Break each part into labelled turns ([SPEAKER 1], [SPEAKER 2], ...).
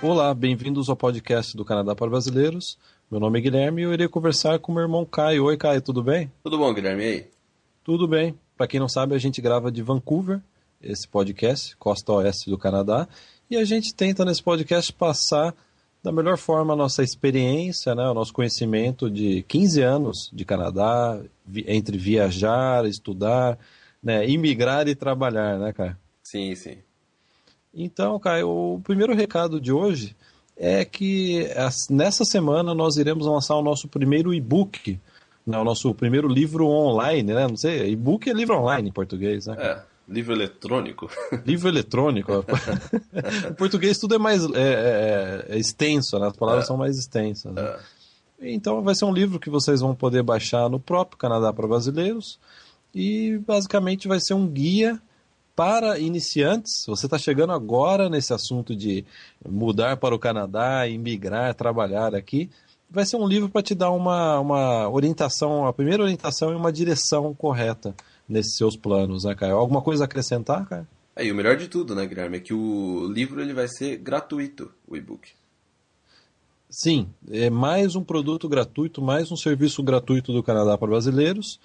[SPEAKER 1] Olá, bem-vindos ao podcast do Canadá para Brasileiros. Meu nome é Guilherme e eu irei conversar com meu irmão Caio. Oi, Caio, tudo bem?
[SPEAKER 2] Tudo bom, Guilherme? E aí?
[SPEAKER 1] Tudo bem. Para quem não sabe, a gente grava de Vancouver, esse podcast, costa oeste do Canadá, e a gente tenta nesse podcast passar da melhor forma a nossa experiência, né, o nosso conhecimento de 15 anos de Canadá, entre viajar, estudar, né, imigrar e trabalhar, né, Caio?
[SPEAKER 2] Sim, sim.
[SPEAKER 1] Então, Caio, o primeiro recado de hoje é que nessa semana nós iremos lançar o nosso primeiro e-book, né, o nosso primeiro livro online, né? Não sei, e-book é livro online em português, né?
[SPEAKER 2] É, livro eletrônico.
[SPEAKER 1] Livro eletrônico. em português tudo é mais é, é, é extenso, né? As palavras é. são mais extensas. Né? É. Então vai ser um livro que vocês vão poder baixar no próprio Canadá para Brasileiros e basicamente vai ser um guia para iniciantes, você está chegando agora nesse assunto de mudar para o Canadá, imigrar, trabalhar aqui, vai ser um livro para te dar uma, uma orientação, a primeira orientação e uma direção correta nesses seus planos, né, Caio? Alguma coisa a acrescentar, Caio?
[SPEAKER 2] É, e o melhor de tudo, né, Guilherme, é que o livro ele vai ser gratuito, o e-book.
[SPEAKER 1] Sim, é mais um produto gratuito, mais um serviço gratuito do Canadá para brasileiros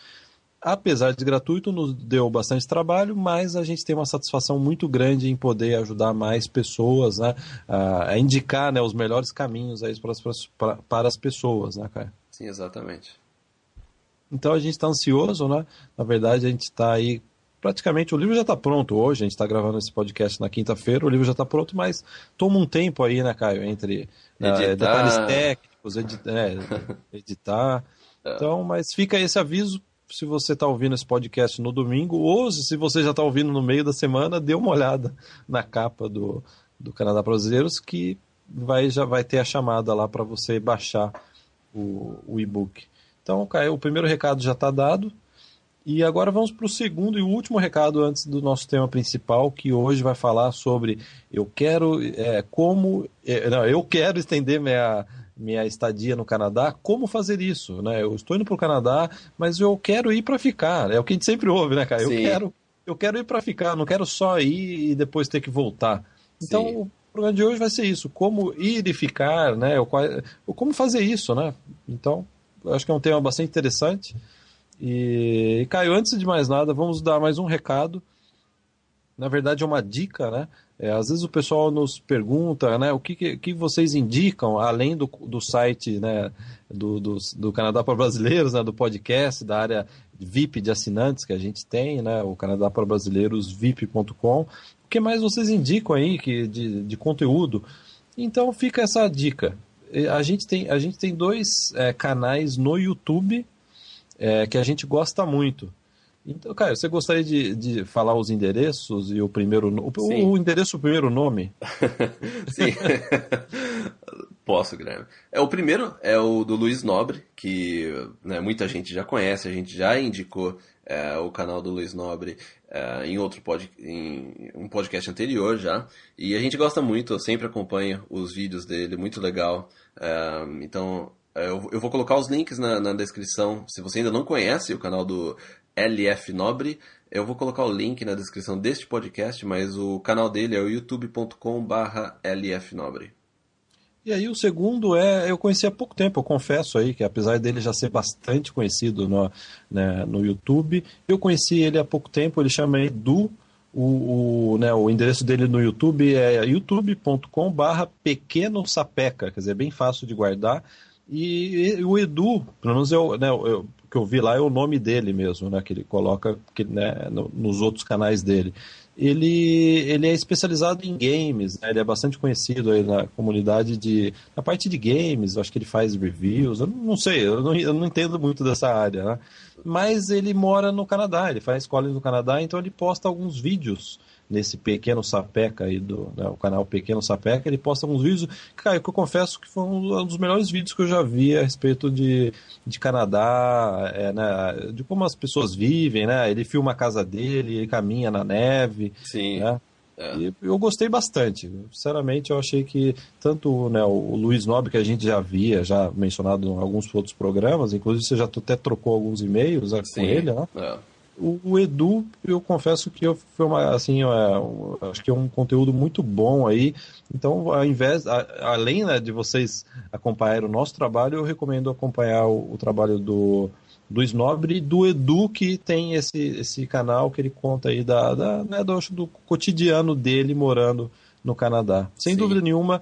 [SPEAKER 1] apesar de gratuito, nos deu bastante trabalho, mas a gente tem uma satisfação muito grande em poder ajudar mais pessoas né, a, indicar né, os melhores caminhos aí para, as, para, para as pessoas, né, Caio?
[SPEAKER 2] Sim, exatamente.
[SPEAKER 1] Então a gente está ansioso, né? Na verdade, a gente está aí. Praticamente o livro já está pronto hoje, a gente está gravando esse podcast na quinta-feira, o livro já está pronto, mas toma um tempo aí, né, Caio, entre né, detalhes técnicos, é, editar. Então, mas fica esse aviso se você está ouvindo esse podcast no domingo, ou se você já está ouvindo no meio da semana, dê uma olhada na capa do, do Canadá Brasileiros, que vai, já vai ter a chamada lá para você baixar o, o e-book. Então, Caio, o primeiro recado já está dado. E agora vamos para o segundo e último recado antes do nosso tema principal, que hoje vai falar sobre eu quero é, como. É, não, eu quero estender minha minha estadia no Canadá, como fazer isso, né? Eu estou indo para o Canadá, mas eu quero ir para ficar. É o que a gente sempre ouve, né, cara? Eu quero, eu quero ir para ficar, não quero só ir e depois ter que voltar. Então, Sim. o programa de hoje vai ser isso: como ir e ficar, né? Ou, como fazer isso, né? Então, acho que é um tema bastante interessante. E, e Caio, antes de mais nada, vamos dar mais um recado. Na verdade, é uma dica, né? É, às vezes o pessoal nos pergunta, né, o que, que vocês indicam, além do, do site, né, do, do, do Canadá para Brasileiros, né, do podcast, da área VIP de assinantes que a gente tem, né, o Canadá para Brasileiros, vip.com. O que mais vocês indicam aí que, de, de conteúdo? Então fica essa dica. A gente tem, a gente tem dois é, canais no YouTube é, que a gente gosta muito. Então, Caio, você gostaria de, de falar os endereços e o primeiro o, o endereço o primeiro nome?
[SPEAKER 2] Sim. Posso, Guilherme. É, o primeiro é o do Luiz Nobre, que né, muita gente já conhece, a gente já indicou é, o canal do Luiz Nobre é, em outro pod, em um podcast anterior já. E a gente gosta muito, eu sempre acompanho os vídeos dele, muito legal. É, então, é, eu, eu, vou colocar os links na, na, descrição. Se você ainda não conhece o canal do LF Nobre. Eu vou colocar o link na descrição deste podcast, mas o canal dele é o youtube.com/barra lfnobre.
[SPEAKER 1] E aí o segundo é, eu conheci há pouco tempo, eu confesso aí que apesar dele já ser bastante conhecido no, né, no YouTube, eu conheci ele há pouco tempo, ele chama Edu, o, o, né, o endereço dele no YouTube é youtube.com barra pequeno sapeca, quer dizer, é bem fácil de guardar, e, e o Edu, pelo menos eu, né, eu, que eu vi lá é o nome dele mesmo, né, que ele coloca que, né, no, nos outros canais dele. Ele, ele é especializado em games, né, ele é bastante conhecido aí na comunidade de. na parte de games, acho que ele faz reviews, eu não sei, eu não, eu não entendo muito dessa área, né? Mas ele mora no Canadá, ele faz escola no Canadá, então ele posta alguns vídeos nesse pequeno sapeca aí do né, o canal Pequeno Sapeca, ele posta alguns vídeos, cara, que eu confesso que foi um dos melhores vídeos que eu já vi a respeito de, de Canadá, é, né, de como as pessoas vivem, né? Ele filma a casa dele, ele caminha na neve,
[SPEAKER 2] Sim.
[SPEAKER 1] Né? É. Eu gostei bastante. Sinceramente, eu achei que tanto né, o Luiz Nobre, que a gente já via, já mencionado em alguns outros programas, inclusive você já até trocou alguns e-mails né, com ele, né? É. O, o, Edu, eu confesso que eu, foi uma, assim, é, acho que é um conteúdo muito bom aí. Então, ao invés, a, além né, de vocês acompanhar o nosso trabalho, eu recomendo acompanhar o, o trabalho do, do Snobre e do Edu, que tem esse, esse canal que ele conta aí da, da né, do, do cotidiano dele morando no Canadá. Sem Sim. dúvida nenhuma,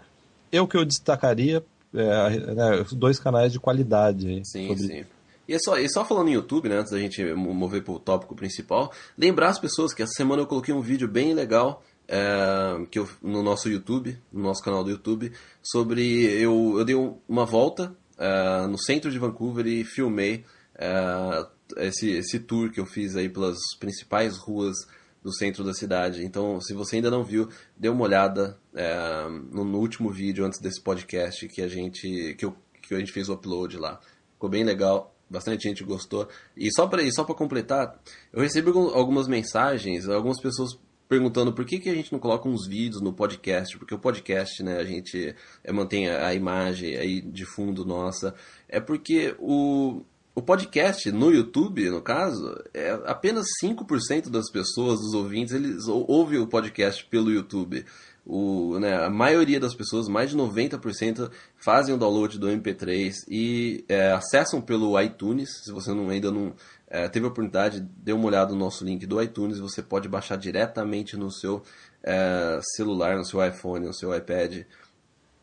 [SPEAKER 1] eu que eu destacaria é, né, dois canais de qualidade. Aí,
[SPEAKER 2] sim, sobre... sim. E, é só, e só falando no YouTube, né, antes da gente mover para o tópico principal, lembrar as pessoas que essa semana eu coloquei um vídeo bem legal é, que eu, no nosso YouTube, no nosso canal do YouTube, sobre. Eu, eu dei uma volta é, no centro de Vancouver e filmei é, esse, esse tour que eu fiz aí pelas principais ruas do centro da cidade. Então, se você ainda não viu, dê uma olhada é, no, no, último vídeo antes desse podcast que a gente que, eu, que a gente fez o upload lá. Ficou bem legal, bastante gente gostou. E só para só para completar, eu recebi algumas mensagens, algumas pessoas perguntando por que, que a gente não coloca uns vídeos no podcast, porque o podcast, né, a gente é, mantém a imagem aí de fundo nossa. É porque o, o podcast no YouTube, no caso, é apenas 5% das pessoas, dos ouvintes, eles ouvem o podcast pelo YouTube. O, né, a maioria das pessoas, mais de 90%, fazem o download do MP3 e é, acessam pelo iTunes. Se você não, ainda não é, teve a oportunidade, dê uma olhada no nosso link do iTunes. Você pode baixar diretamente no seu é, celular, no seu iPhone, no seu iPad.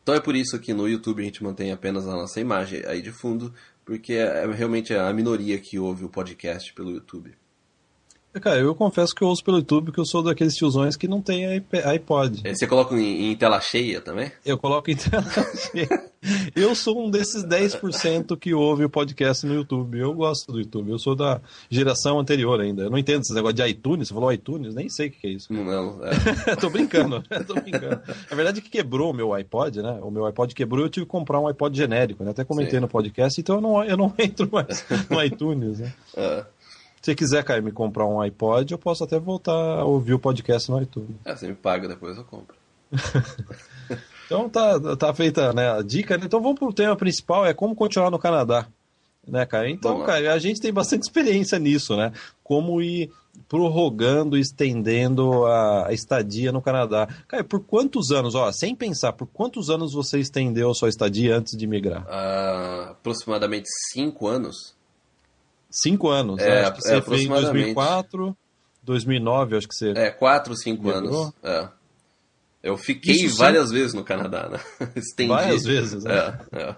[SPEAKER 2] Então é por isso que no YouTube a gente mantém apenas a nossa imagem aí de fundo, porque é, é realmente a minoria que ouve o podcast pelo YouTube.
[SPEAKER 1] Cara, eu confesso que eu ouço pelo YouTube porque eu sou daqueles tiozões que não tem iPod.
[SPEAKER 2] Você coloca em, em tela cheia também?
[SPEAKER 1] Eu coloco em tela cheia. Eu sou um desses 10% que ouve o podcast no YouTube. Eu gosto do YouTube. Eu sou da geração anterior ainda. Eu não entendo esse negócio de iTunes. Você falou iTunes? Nem sei o que é isso.
[SPEAKER 2] Não, é.
[SPEAKER 1] Tô brincando. Tô brincando. Na verdade, que quebrou o meu iPod, né? O meu iPod quebrou eu tive que comprar um iPod genérico. Né? Até comentei Sim. no podcast. Então eu não, eu não entro mais no iTunes. Né? É. Se quiser, Caio, me comprar um iPod, eu posso até voltar a ouvir o podcast no iTunes.
[SPEAKER 2] É, você me paga, depois eu compro.
[SPEAKER 1] então tá, tá feita né, a dica. Né? Então vamos pro tema principal, é como continuar no Canadá. Né, cara? Então, cara, a gente tem bastante experiência nisso, né? Como ir prorrogando, estendendo a, estadia no Canadá. Cara, por quantos anos, ó, sem pensar, por quantos anos você estendeu a sua estadia antes de migrar?
[SPEAKER 2] Uh, aproximadamente cinco anos.
[SPEAKER 1] Cinco anos,
[SPEAKER 2] é,
[SPEAKER 1] acho que você é, fez em 2004, 2009, acho que você...
[SPEAKER 2] É, quatro, cinco anos, é. Eu fiquei Isso várias vezes no Canadá, né?
[SPEAKER 1] Estendi. Várias vezes, né? É, é.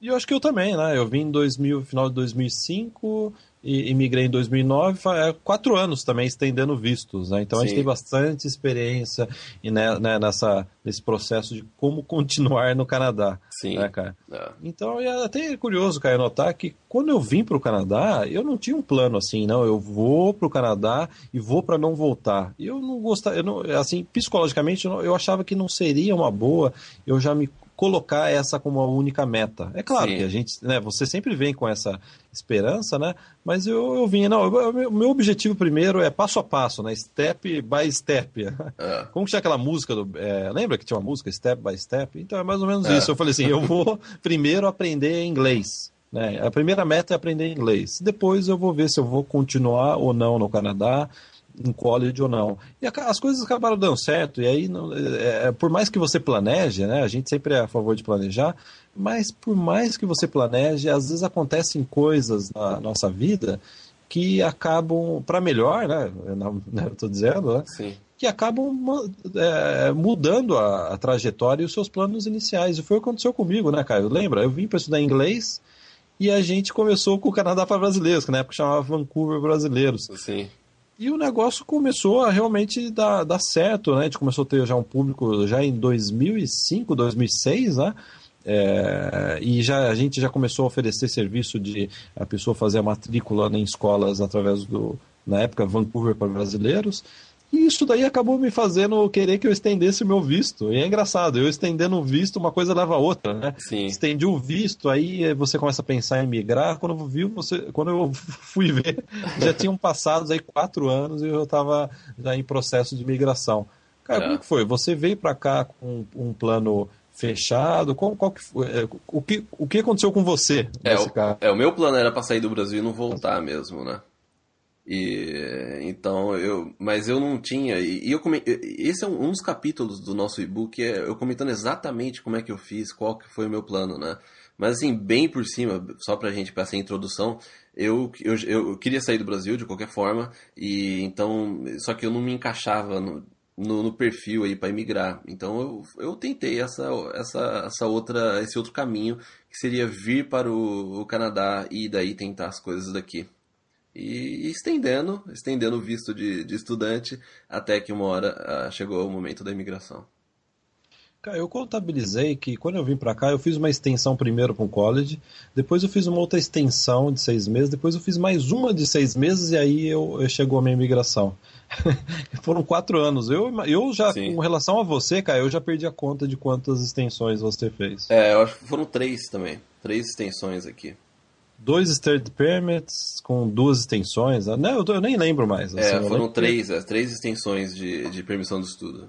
[SPEAKER 1] E eu acho que eu também, né? Eu vim em 2000, final de 2005, e, e migrei em 2009, é, quatro anos também estendendo vistos, né? Então Sim. a gente tem bastante experiência e, né, né, nessa, nesse processo de como continuar no Canadá.
[SPEAKER 2] Sim.
[SPEAKER 1] Né, cara? É. Então é até curioso, cara, notar que quando eu vim para o Canadá, eu não tinha um plano assim, não, eu vou para o Canadá e vou para não voltar. Eu não gostava, eu não, assim, psicologicamente eu, eu achava que não seria uma boa eu já me colocar essa como a única meta. É claro Sim. que a gente, né, você sempre vem com essa esperança, né? Mas eu, eu vinha, não, o meu objetivo primeiro é passo a passo, né? Step by step. É. Como tinha aquela música do. É, lembra que tinha uma música, Step by Step? Então é mais ou menos é. isso. Eu falei assim, eu vou primeiro aprender inglês. Né? A primeira meta é aprender inglês. Depois eu vou ver se eu vou continuar ou não no Canadá, em college ou não. E as coisas acabaram dando certo, e aí, não, é, é, por mais que você planeje, né, a gente sempre é a favor de planejar, mas por mais que você planeje, às vezes acontecem coisas na nossa vida que acabam, para melhor, né, né eu estou dizendo, né,
[SPEAKER 2] Sim.
[SPEAKER 1] que acabam é, mudando a, a, trajetória e os seus planos iniciais. E foi o que aconteceu comigo, né, Caio? Lembra? Eu vim para estudar inglês e a gente começou com o Canadá para brasileiros, que na época chamava Vancouver Brasileiros.
[SPEAKER 2] Sim.
[SPEAKER 1] E o negócio começou a realmente dar, dar certo, né? A gente começou a ter já um público já em 2005, 2006, né? É, e já, a gente já começou a oferecer serviço de a pessoa fazer a matrícula em escolas através do, na época, Vancouver para brasileiros. E isso daí acabou me fazendo querer que eu estendesse o meu visto. E é engraçado, eu estendendo o visto, uma coisa leva a outra, né?
[SPEAKER 2] Sim.
[SPEAKER 1] Estendi o visto, aí você começa a pensar em migrar. Quando eu, vi, você, quando eu fui ver, já tinham passado aí quatro anos e eu estava já em processo de migração. Cara, é. como que foi? Você veio para cá com um plano fechado? Qual, qual que foi? É, o, que, o que aconteceu com você
[SPEAKER 2] é, o, é, o meu plano era para sair do Brasil e não voltar mesmo, né? E então eu, mas eu não tinha. E, eu esse é um, um, dos capítulos do nosso e-book é eu comentando exatamente como é que eu fiz, qual que foi o meu plano, né? Mas assim, bem por cima, só pra gente passar a introdução, eu, eu, eu queria sair do Brasil de qualquer forma, e então, só que eu não me encaixava no, no, no perfil aí para emigrar. Então eu, eu tentei essa, essa, essa outra, esse outro caminho, que seria vir para o, o Canadá e daí tentar as coisas daqui e estendendo, estendendo o visto de, de estudante até que uma hora uh, chegou o momento da imigração.
[SPEAKER 1] Cara, eu contabilizei que quando eu vim para cá, eu fiz uma extensão primeiro para o college, depois eu fiz uma outra extensão de seis meses, depois eu fiz mais uma de seis meses e aí eu, eu chegou a minha imigração. Foram quatro anos. Eu, eu já, Sim. com relação a você, cara, eu já perdi a conta de quantas extensões você fez.
[SPEAKER 2] É, eu acho que foram três também. Três extensões aqui
[SPEAKER 1] dois stirred permits com duas extensões. Não, né? eu, eu nem lembro mais.
[SPEAKER 2] Assim, é, foram três, que... É, três extensões de, de permissão de estudo.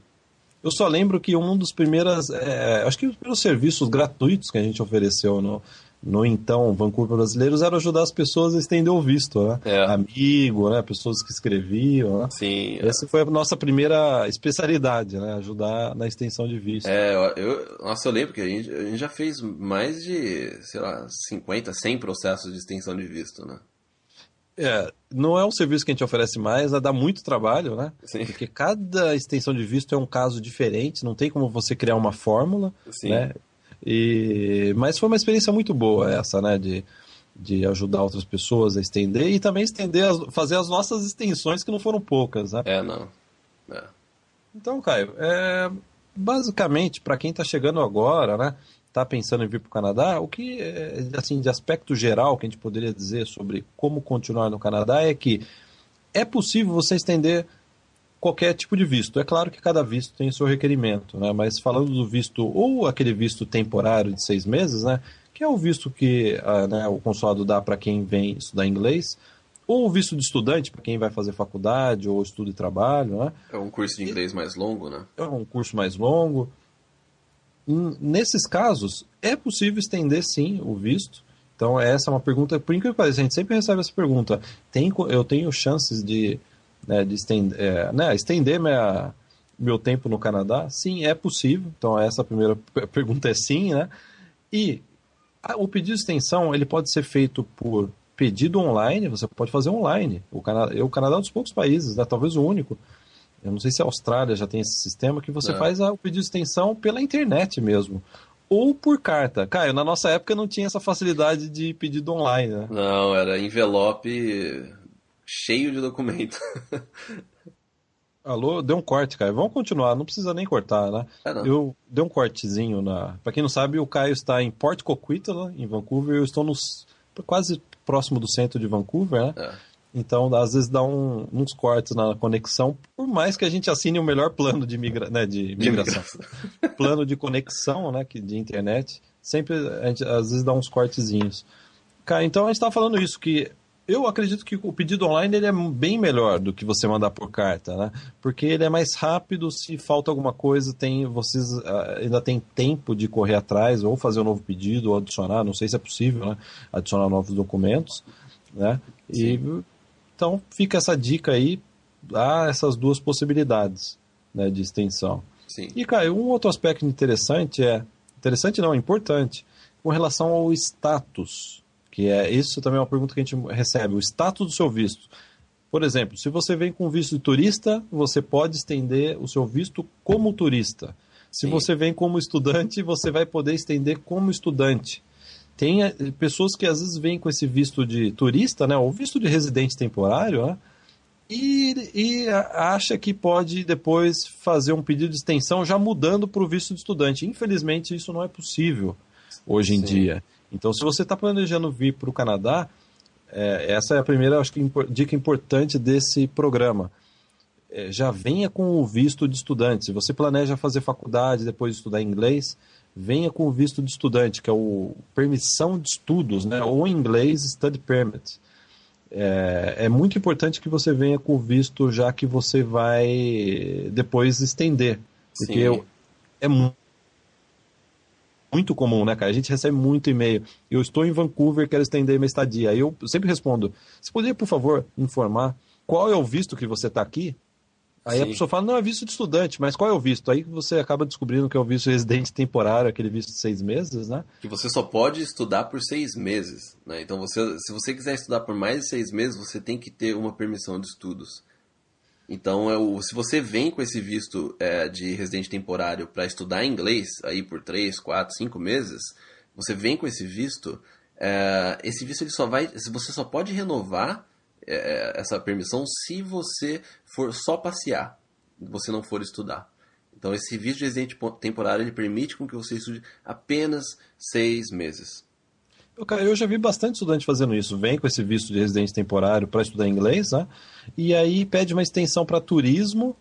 [SPEAKER 1] Eu só lembro que um dos primeiros, é, acho que os primeiros serviços gratuitos que a gente ofereceu no, no então Vancouver Brasileiros era ajudar as pessoas a estender o visto, né? É. Amigo, né? Pessoas que escreviam, né?
[SPEAKER 2] Sim.
[SPEAKER 1] É. Essa foi a nossa primeira especialidade, né? Ajudar na extensão de visto.
[SPEAKER 2] É, eu, nossa, eu lembro que a gente, a gente já fez mais de, sei lá, 50, 100 processos de extensão de visto, né?
[SPEAKER 1] É, não é um serviço que a gente oferece mais, dá muito trabalho, né?
[SPEAKER 2] Sim.
[SPEAKER 1] Porque cada extensão de visto é um caso diferente, não tem como você criar uma fórmula,
[SPEAKER 2] Sim.
[SPEAKER 1] né? E, mas foi uma experiência muito boa essa, né? De, de ajudar outras pessoas a estender e também estender, as, fazer as nossas extensões que não foram poucas, né?
[SPEAKER 2] É, não. É.
[SPEAKER 1] Então, Caio, é, basicamente, para quem está chegando agora, né? Está pensando em vir para o Canadá, o que, é, assim, de aspecto geral que a gente poderia dizer sobre como continuar no Canadá é que é possível você estender qualquer tipo de visto. É claro que cada visto tem seu requerimento, né? mas falando do visto, ou aquele visto temporário de seis meses, né? que é o visto que uh, né, o consulado dá para quem vem estudar inglês, ou o visto de estudante para quem vai fazer faculdade ou estudo e trabalho. Né?
[SPEAKER 2] É um curso de inglês mais longo, né?
[SPEAKER 1] É um curso mais longo. Nesses casos, é possível estender sim o visto. Então, essa é uma pergunta, por incrível que pareça, a gente sempre recebe essa pergunta. Tem, eu tenho chances de né, de estender, é, né, estender minha, meu tempo no Canadá? Sim, é possível. Então, essa primeira pergunta é sim, né? E a, o pedido de extensão ele pode ser feito por pedido online, você pode fazer online. O Canadá, o Canadá é um dos poucos países, né, talvez o único. Eu não sei se a Austrália já tem esse sistema que você é. faz a, o pedido de extensão pela internet mesmo. Ou por carta. Caio, na nossa época não tinha essa facilidade de pedido online, né?
[SPEAKER 2] Não, era envelope cheio de documento.
[SPEAKER 1] Alô, deu um corte, Caio. Vamos continuar, não precisa nem cortar, né?
[SPEAKER 2] É,
[SPEAKER 1] eu dei um cortezinho na. Pra quem não sabe, o Caio está em Port Coquitlam, em Vancouver. Eu estou nos... quase próximo do centro de Vancouver, né?
[SPEAKER 2] É.
[SPEAKER 1] Então, às vezes dá um, uns cortes na conexão, por mais que a gente assine o melhor plano de, migra... né, de migração. De plano de conexão, né, de internet, sempre a gente, às vezes dá uns cortezinhos. Cara, então a gente estava falando isso, que eu acredito que o pedido online ele é bem melhor do que você mandar por carta, né? Porque ele é mais rápido, se falta alguma coisa, tem vocês uh, ainda tem tempo de correr atrás ou fazer um novo pedido ou adicionar, não sei se é possível, né? Adicionar novos documentos, né? E então fica essa dica aí, há essas duas possibilidades, né, de extensão.
[SPEAKER 2] Sim.
[SPEAKER 1] E cara, um outro aspecto interessante é interessante não, é importante com relação ao status que é isso também é uma pergunta que a gente recebe, o status do seu visto. Por exemplo, se você vem com visto de turista, você pode estender o seu visto como turista. Se Sim. você vem como estudante, você vai poder estender como estudante. Tem eh, pessoas que às vezes vêm com esse visto de turista, né, ou visto de residente temporário, né, e, e acha que pode depois fazer um pedido de extensão já mudando para o visto de estudante. Infelizmente, isso não é possível hoje em Sim. dia. Então, se você está planejando vir para o Canadá, é, essa é a primeira acho que, dica importante desse programa. É, já venha com o visto de estudante. Se você planeja fazer faculdade, depois estudar inglês, venha com o visto de estudante, que é o permissão de estudos, né? ou em inglês, study permit. É, é, muito importante que você venha com o visto, já que você vai depois estender. Porque Sim. é muito muito comum, né, cara? A gente recebe muito e-mail. Eu estou em Vancouver, quero estender minha estadia. Aí eu sempre respondo: você poderia, por favor, informar qual é o visto que você está aqui? Aí Sim. a pessoa fala, não, é visto de estudante, mas qual é o visto? Aí você acaba descobrindo que é o visto residente temporário, aquele visto de seis meses, né?
[SPEAKER 2] Que você só pode estudar por seis meses, né? Então, você, se você quiser estudar por mais de seis meses, você tem que ter uma permissão de estudos. Então, é o, se você vem com esse visto é, de residente temporário para estudar inglês aí por três, quatro, cinco meses, você vem com esse visto, é, esse visto ele só vai, você só pode renovar é, essa permissão se você for só passear, você não for estudar. Então esse visto de residente temporário ele permite com que você estude apenas seis meses.
[SPEAKER 1] Cara, eu já vi bastante estudante fazendo isso. Vem com esse visto de residente temporário para estudar inglês, né? E aí pede uma extensão para turismo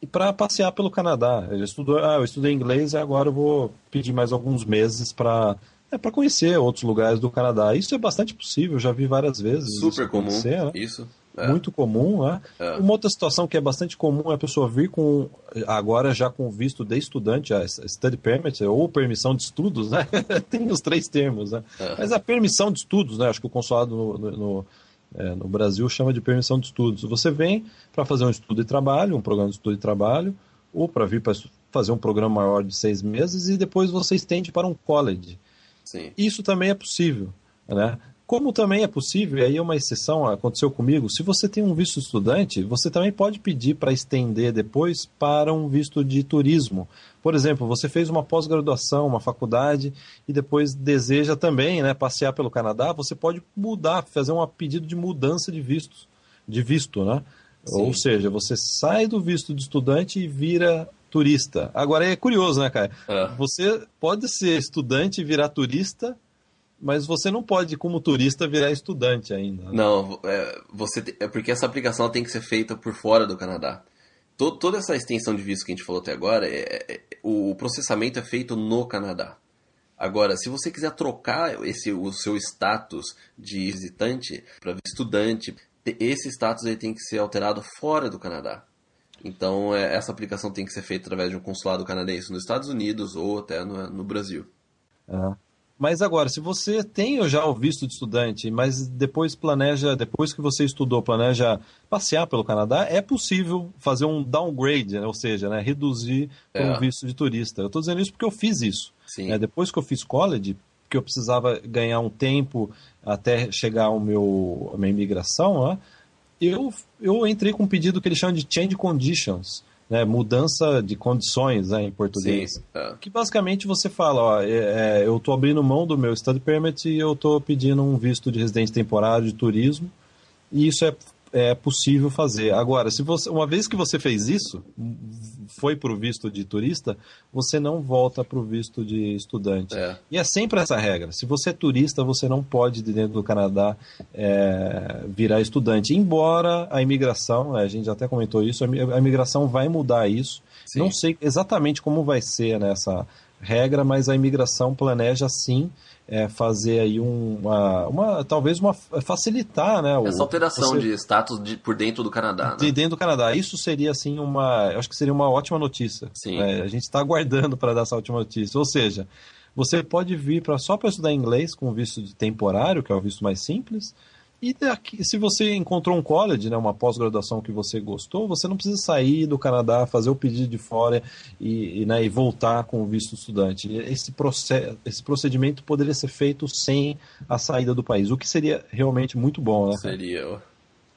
[SPEAKER 1] e para passear pelo Canadá. Ele estudou, ah, eu estudei inglês e agora eu vou pedir mais alguns meses para é para conhecer outros lugares do Canadá. Isso é bastante possível, já vi várias vezes.
[SPEAKER 2] Super comum. Né? Isso.
[SPEAKER 1] É. Muito comum, né? É. Uma outra situação que é bastante comum é a pessoa vir com, agora já com visto de estudante, a study permit, ou permissão de estudos, né? Tem os três termos, né? É. Mas a permissão de estudos, né? Acho que o consulado no, no, é, no Brasil chama de permissão de estudos. Você vem para fazer um estudo de trabalho, um programa de estudo de trabalho, ou para vir para fazer um programa maior de seis meses e depois você estende para um college. Sim. Isso também é possível, né? Como também é possível, e aí é uma exceção, aconteceu comigo, se você tem um visto estudante, você também pode pedir para estender depois para um visto de turismo. Por exemplo, você fez uma pós-graduação, uma faculdade, e depois deseja também né, passear pelo Canadá, você pode mudar, fazer um pedido de mudança de vistos, de visto, né? Sim. Ou seja, você sai do visto de estudante e vira turista. Agora é curioso, né, cara? É. Você pode ser estudante e virar turista, mas você não pode, como turista, virar estudante ainda. Né?
[SPEAKER 2] Não, é, você é porque essa aplicação tem que ser feita por fora do Canadá. Toda essa extensão de visto que a gente falou até agora, é, é, o processamento é feito no Canadá. Agora, se você quiser trocar esse, o seu status de visitante para estudante, esse status aí tem que ser alterado fora do Canadá. Então, é, essa aplicação tem que ser feita através de um consulado canadense nos Estados Unidos ou até no, no Brasil.
[SPEAKER 1] Uhum. Mas agora, se você tem já o visto de estudante, mas depois planeja, depois que você estudou, planeja passear pelo Canadá, é possível fazer um downgrade, né? ou seja, né? reduzir é. um visto de turista. Eu estou dizendo isso porque eu fiz isso. É, depois que eu fiz college, que eu precisava ganhar um tempo até chegar ao meu, a minha imigração, né? eu, eu entrei com um pedido que eles chamam de change conditions, né, mudança de condições né, em português. Sim, é. Que basicamente você fala, ó, é, é eu estou abrindo mão do meu study permit e eu estou pedindo um visto de residente temporário de turismo, e isso é é possível fazer. Agora, se você, uma vez que você fez isso, foi para o visto de turista, você não volta para o visto de estudante. É. E é sempre essa regra. Se você é turista, você não pode, dentro do Canadá, é, virar estudante. Embora a imigração, a gente até comentou isso, a imigração vai mudar isso. Sim. Não sei exatamente como vai ser nessa regra, mas a imigração planeja sim é, fazer aí um, uma, uma, talvez uma facilitar, né?
[SPEAKER 2] Essa alteração você, de status de, por dentro do Canadá. Né?
[SPEAKER 1] De dentro do Canadá. Isso seria assim uma, eu acho que seria uma ótima notícia. Sim. É, a gente está aguardando para dar essa ótima notícia. Ou seja, você pode vir para só para estudar inglês com visto de temporário, que é o visto mais simples, e daqui, se você encontrou um college, né, uma pós-graduação que você gostou, você não precisa sair do Canadá, fazer o pedido de fora e, e, né, e voltar com o visto estudante. Esse, process, esse procedimento poderia ser feito sem a saída do país, o que seria realmente muito bom. Né?
[SPEAKER 2] Seria.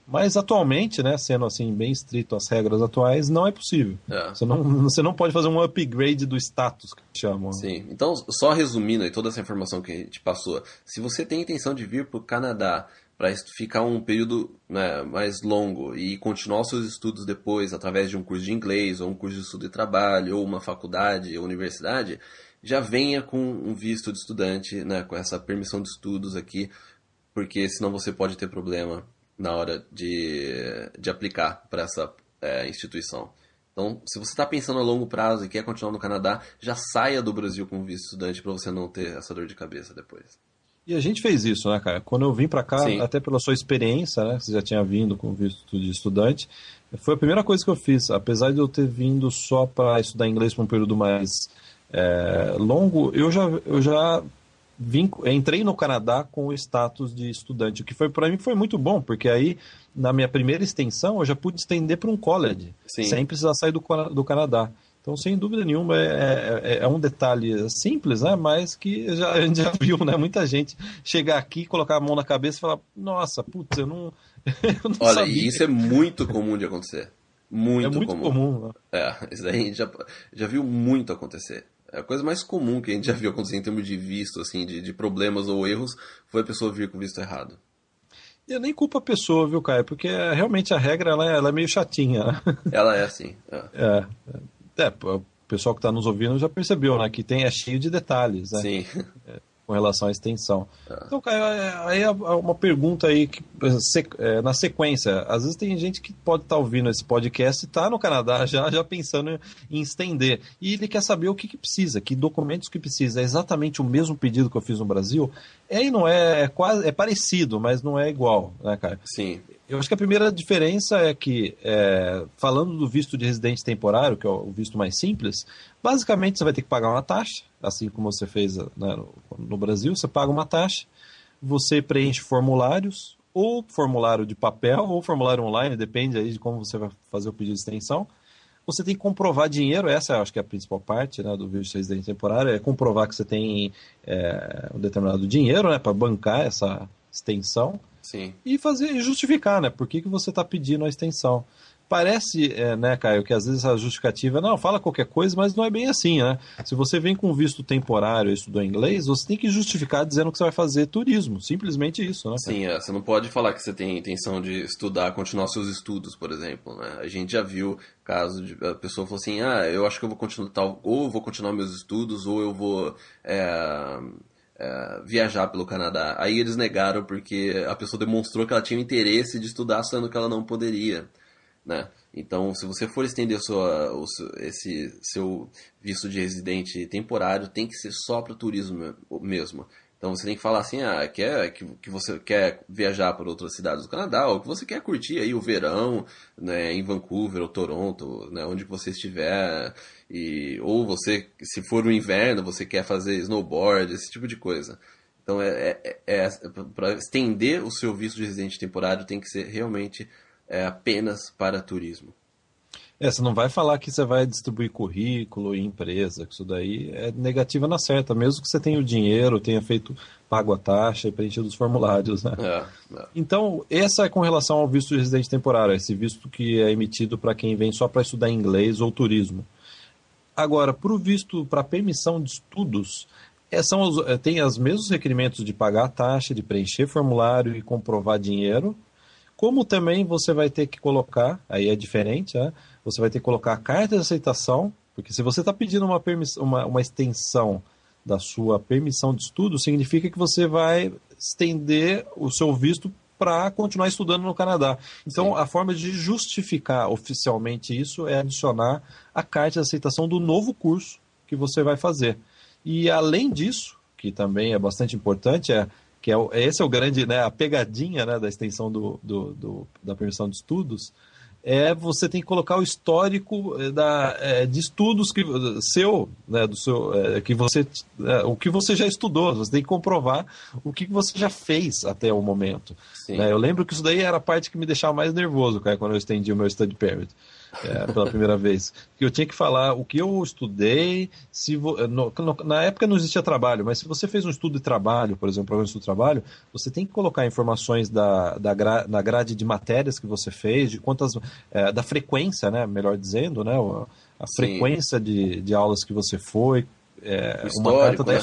[SPEAKER 1] Mas atualmente, né, sendo assim bem estrito as regras atuais, não é possível. É. Você, não, você não pode fazer um upgrade do status que chamam.
[SPEAKER 2] Sim. Então, só resumindo aí toda essa informação que a gente passou, se você tem intenção de vir para o Canadá para ficar um período né, mais longo e continuar seus estudos depois através de um curso de inglês ou um curso de estudo de trabalho ou uma faculdade ou universidade, já venha com um visto de estudante, né, com essa permissão de estudos aqui, porque senão você pode ter problema na hora de, de aplicar para essa é, instituição. Então, se você está pensando a longo prazo e quer continuar no Canadá, já saia do Brasil com visto de estudante para você não ter essa dor de cabeça depois.
[SPEAKER 1] E a gente fez isso, né, cara? Quando eu vim para cá, Sim. até pela sua experiência, né? Você já tinha vindo com visto de estudante. Foi a primeira coisa que eu fiz, apesar de eu ter vindo só para estudar inglês por um período mais é, longo, eu já, eu já vim, entrei no Canadá com o status de estudante, o que foi para mim foi muito bom, porque aí na minha primeira extensão eu já pude estender para um college, Sim. sem precisar sair do, do Canadá. Então, sem dúvida nenhuma, é, é, é, um detalhe simples, né? Mas que já, a gente já viu, né? Muita gente chegar aqui, colocar a mão na cabeça e falar, nossa, putz, eu não.
[SPEAKER 2] Eu não Olha, sabia. isso é muito comum de acontecer. Muito,
[SPEAKER 1] é muito
[SPEAKER 2] comum.
[SPEAKER 1] comum né?
[SPEAKER 2] É, isso daí a gente já, já viu muito acontecer. É a coisa mais comum que a gente já viu acontecer em termos de visto, assim, de, de problemas ou erros, foi a pessoa vir com visto errado.
[SPEAKER 1] Eu nem culpo a pessoa, viu, Caio? Porque realmente a regra ela é, ela é meio chatinha. Né?
[SPEAKER 2] Ela é assim. É.
[SPEAKER 1] é. É, o pessoal que está nos ouvindo já percebeu, né? Que tem, é cheio de detalhes, né?
[SPEAKER 2] Sim.
[SPEAKER 1] É, com relação à extensão. Ah. Então, Caio, é, aí é uma pergunta aí que, é, na sequência. Às vezes tem gente que pode estar tá ouvindo esse podcast e está no Canadá já, já pensando em estender. E ele quer saber o que, que, precisa, que documentos que precisa. É exatamente o mesmo pedido que eu fiz no Brasil. É e não é, é quase é parecido, mas não é igual, né, Caio?
[SPEAKER 2] Sim.
[SPEAKER 1] Eu acho que a primeira diferença é que, é, falando do visto de residente temporário, que é o visto mais simples, basicamente você vai ter que pagar uma taxa, assim como você fez né, no, no, Brasil, você paga uma taxa, você preenche formulários, ou formulário de papel, ou formulário online, depende aí de como você vai fazer o pedido de extensão. Você tem que comprovar dinheiro, essa eu acho que é a principal parte né, do visto de residente temporário, é comprovar que você tem é, um determinado dinheiro né, para bancar essa extensão.
[SPEAKER 2] Sim.
[SPEAKER 1] E fazer justificar, né? Por que, que você está pedindo a extensão? Parece, é, né, Caio, que às vezes a justificativa não fala qualquer coisa, mas não é bem assim, né? Se você vem com visto temporário e estudou inglês, você tem que justificar dizendo que você vai fazer turismo, simplesmente isso, né?
[SPEAKER 2] Sim, é, você não pode falar que você tem intenção de estudar, continuar seus estudos, por exemplo, né? A gente já viu caso de a pessoa falou assim, ah, eu acho que eu vou continuar tal, ou vou continuar meus estudos, ou eu vou é, é, viajar pelo Canadá. Aí eles negaram porque a pessoa demonstrou que ela tinha interesse de estudar, sendo que ela não poderia. Né? Então, se você for estender sua, o, esse seu visto de residente temporário, tem que ser só para turismo mesmo. Então você tem que falar assim, ah, quer, que, que você quer viajar para outras cidades do Canadá, ou que você quer curtir aí o verão, né, em Vancouver ou Toronto, né, onde você estiver, e, ou você, se for o inverno, você quer fazer snowboard, esse tipo de coisa. Então é, é, é, é para estender o seu visto de residente temporário tem que ser realmente é, apenas para turismo.
[SPEAKER 1] É, você não vai falar que você vai distribuir currículo e empresa, que isso daí é negativa na certa, mesmo que você tenha o dinheiro, tenha feito, pago a taxa e preenchido os formulários, né?
[SPEAKER 2] É, é.
[SPEAKER 1] Então, essa é com relação ao visto de residente temporário, esse visto que é emitido para quem vem só para estudar inglês ou turismo. Agora, para o visto para permissão de estudos, é, são é, tem os mesmos requerimentos de pagar a taxa, de preencher formulário e comprovar dinheiro, como também você vai ter que colocar, aí é diferente, né? você vai ter que colocar a carta de aceitação, porque se você está pedindo uma, uma, uma extensão da sua permissão de estudo, significa que você vai estender o seu visto para continuar estudando no Canadá. Então, Sim. a forma de justificar oficialmente isso é adicionar a carta de aceitação do novo curso que você vai fazer. E além disso, que também é bastante importante, é que é, esse é o grande, né, a pegadinha né, da extensão do, do, do da permissão de estudos, é você tem que colocar o histórico eh, da, é, de estudos que seu, né, do seu, é, que você, é, o que você já estudou. Você tem que comprovar o que você já fez até o momento. Né? Eu lembro que isso daí era a parte que me deixava mais nervoso, cara, quando eu estendi o meu study permit é, pela primeira vez. Que eu tinha que falar o que eu estudei, se vo... no, no, na época não existia trabalho, mas se você fez um estudo de trabalho, por exemplo, um programa de estudo de trabalho, você tem que colocar informações da, da, gra, da grade de matérias que você fez, de quantas, é, da frequência, né, melhor dizendo, né, a frequência de, de aulas que você foi, é, carta da, né?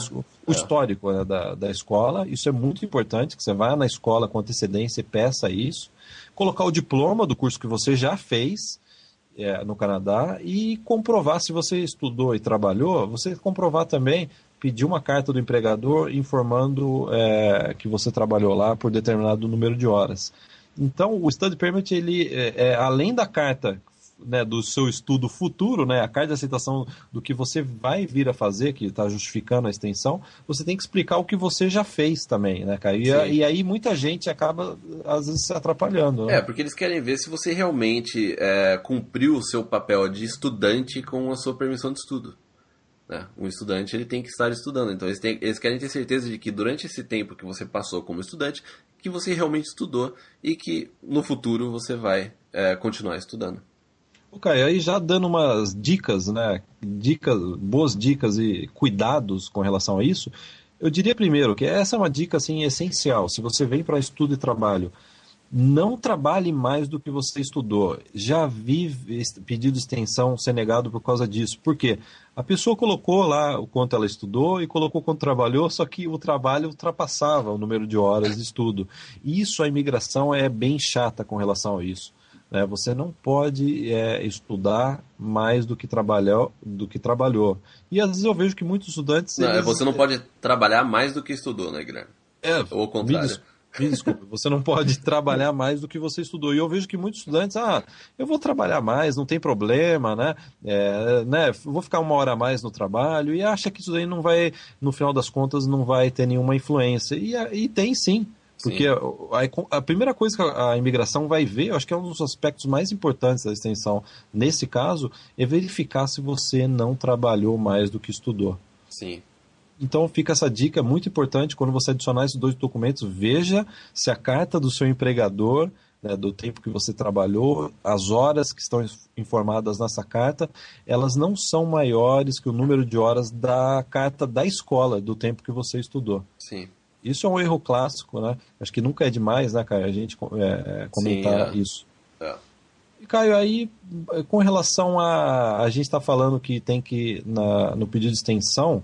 [SPEAKER 1] o é. histórico né, da, da escola. Isso é muito importante, que você vá na escola com antecedência e peça isso. Colocar o diploma do curso que você já fez é, no Canadá e comprovar se você estudou e trabalhou, você comprovar também, pedir uma carta do empregador informando é, que você trabalhou lá por determinado número de horas. Então, o study permit, ele, é, é além da carta né, do seu estudo futuro, né, a carta de aceitação do que você vai vir a fazer, que está justificando a extensão, você tem que explicar o que você já fez também, né, cara? E, e aí muita gente acaba, às vezes, se atrapalhando. Né?
[SPEAKER 2] É, porque eles querem ver se você realmente é, cumpriu o seu papel de estudante com a sua permissão de estudo. Né? Um estudante ele tem que estar estudando. Então eles, têm, eles querem ter certeza de que durante esse tempo que você passou como estudante, que você realmente estudou e que no futuro você vai é, continuar estudando.
[SPEAKER 1] Ok, aí já dando umas dicas, né? Dicas, boas dicas e cuidados com relação a isso, eu diria primeiro que essa é uma dica assim essencial. Se você vem para estudo e trabalho, não trabalhe mais do que você estudou. Já vi pedido de extensão ser negado por causa disso. Por quê? A pessoa colocou lá o quanto ela estudou e colocou quanto trabalhou, só que o trabalho ultrapassava o número de horas de estudo. Isso a imigração é bem chata com relação a isso. Né? Você não pode é, estudar mais do que, trabalhar, do que trabalhou. E às vezes eu vejo que muitos estudantes.
[SPEAKER 2] Não, eles... Você não pode trabalhar mais do que estudou, né, Guilherme?
[SPEAKER 1] É, Ou o contrário. Me desculpe, você não pode trabalhar mais do que você estudou. E eu vejo que muitos estudantes, ah, eu vou trabalhar mais, não tem problema, né? É, né? Vou ficar uma hora a mais no trabalho e acha que isso aí não vai, no final das contas, não vai ter nenhuma influência. E, e tem sim. Porque a, a, primeira coisa que a, a, imigração vai ver, eu acho que é um dos aspectos mais importantes da extensão, nesse caso, é verificar se você não trabalhou mais do que estudou.
[SPEAKER 2] Sim.
[SPEAKER 1] Então fica essa dica muito importante quando você adicionar esses dois documentos, veja se a carta do seu empregador, né, do tempo que você trabalhou, as horas que estão informadas nessa carta, elas não são maiores que o número de horas da carta da escola, do tempo que você estudou.
[SPEAKER 2] Sim.
[SPEAKER 1] Isso é um erro clássico, né? Acho que nunca é demais, né, Caio, a gente é, é, comentar Sim, é. isso. É. E, Caio, aí, com relação a. A gente está falando que tem que, na, no pedido de extensão,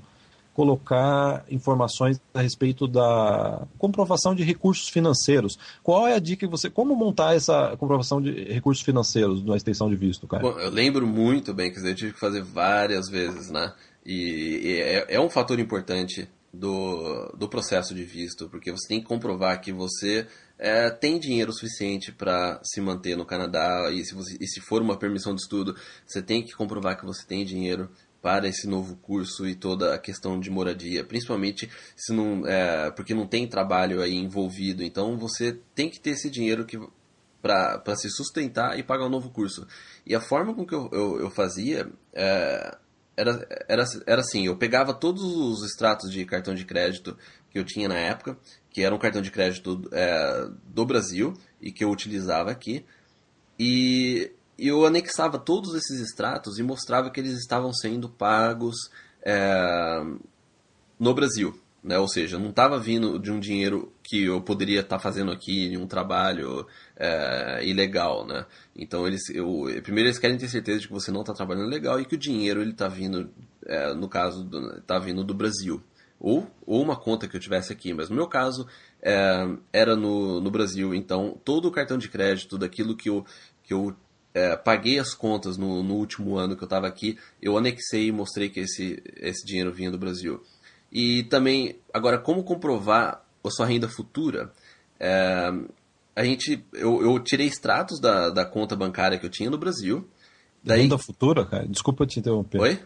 [SPEAKER 1] colocar informações a respeito da comprovação de recursos financeiros. Qual é a dica que você. Como montar essa comprovação de recursos financeiros na extensão de visto, Caio?
[SPEAKER 2] Bom, eu lembro muito bem que eu tive que fazer várias vezes, né? E, e é, é um fator importante do, do processo de visto, porque você tem que comprovar que você é, tem dinheiro suficiente para se manter no Canadá e se, você, e se for uma permissão de estudo, você tem que comprovar que você tem dinheiro para esse novo curso e toda a questão de moradia, principalmente se não, é, porque não tem trabalho aí envolvido, então você tem que ter esse dinheiro que para se sustentar e pagar o um novo curso. E a forma com que eu, eu, eu fazia é, era, era, era assim, eu pegava todos os extratos de cartão de crédito que eu tinha na época, que era um cartão de crédito é, do Brasil e que eu utilizava aqui, e eu anexava todos esses extratos e mostrava que eles estavam sendo pagos é, no Brasil. Né? Ou seja, não estava vindo de um dinheiro que eu poderia estar tá fazendo aqui em um trabalho é, ilegal, né? Então eles, eu, primeiro eles querem ter certeza de que você não está trabalhando legal e que o dinheiro ele está vindo, é, no caso, está vindo do Brasil ou, ou uma conta que eu tivesse aqui, mas no meu caso é, era no, no Brasil, então todo o cartão de crédito daquilo que eu, que eu é, paguei as contas no, no último ano que eu estava aqui, eu anexei e mostrei que esse, esse dinheiro vinha do Brasil. E também, agora, como comprovar a sua renda futura? É, a gente, eu, eu, tirei extratos da, da conta bancária que eu tinha no Brasil.
[SPEAKER 1] Daí... Renda futura, cara? Desculpa te interromper.
[SPEAKER 2] Oi?